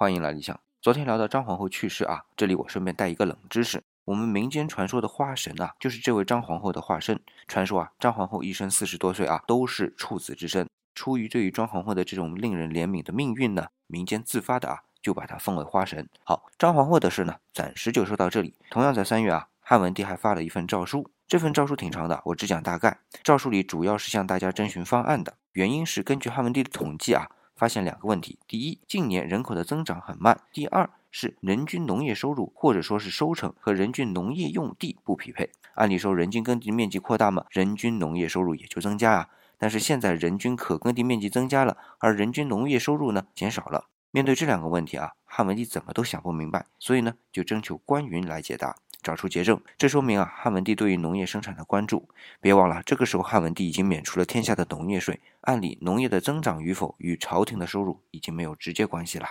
欢迎来理想。昨天聊到张皇后去世啊，这里我顺便带一个冷知识：我们民间传说的花神啊，就是这位张皇后的化身。传说啊，张皇后一生四十多岁啊，都是处子之身。出于对于张皇后的这种令人怜悯的命运呢，民间自发的啊，就把她封为花神。好，张皇后的事呢，暂时就说到这里。同样在三月啊，汉文帝还发了一份诏书，这份诏书挺长的，我只讲大概。诏书里主要是向大家征询方案的，原因是根据汉文帝的统计啊。发现两个问题：第一，近年人口的增长很慢；第二是人均农业收入或者说是收成和人均农业用地不匹配。按理说，人均耕地面积扩大嘛，人均农业收入也就增加啊。但是现在人均可耕地面积增加了，而人均农业收入呢减少了。面对这两个问题啊，汉文帝怎么都想不明白，所以呢就征求关云来解答。找出结症，这说明啊，汉文帝对于农业生产的关注。别忘了，这个时候汉文帝已经免除了天下的农业税，按理农业的增长与否与朝廷的收入已经没有直接关系了。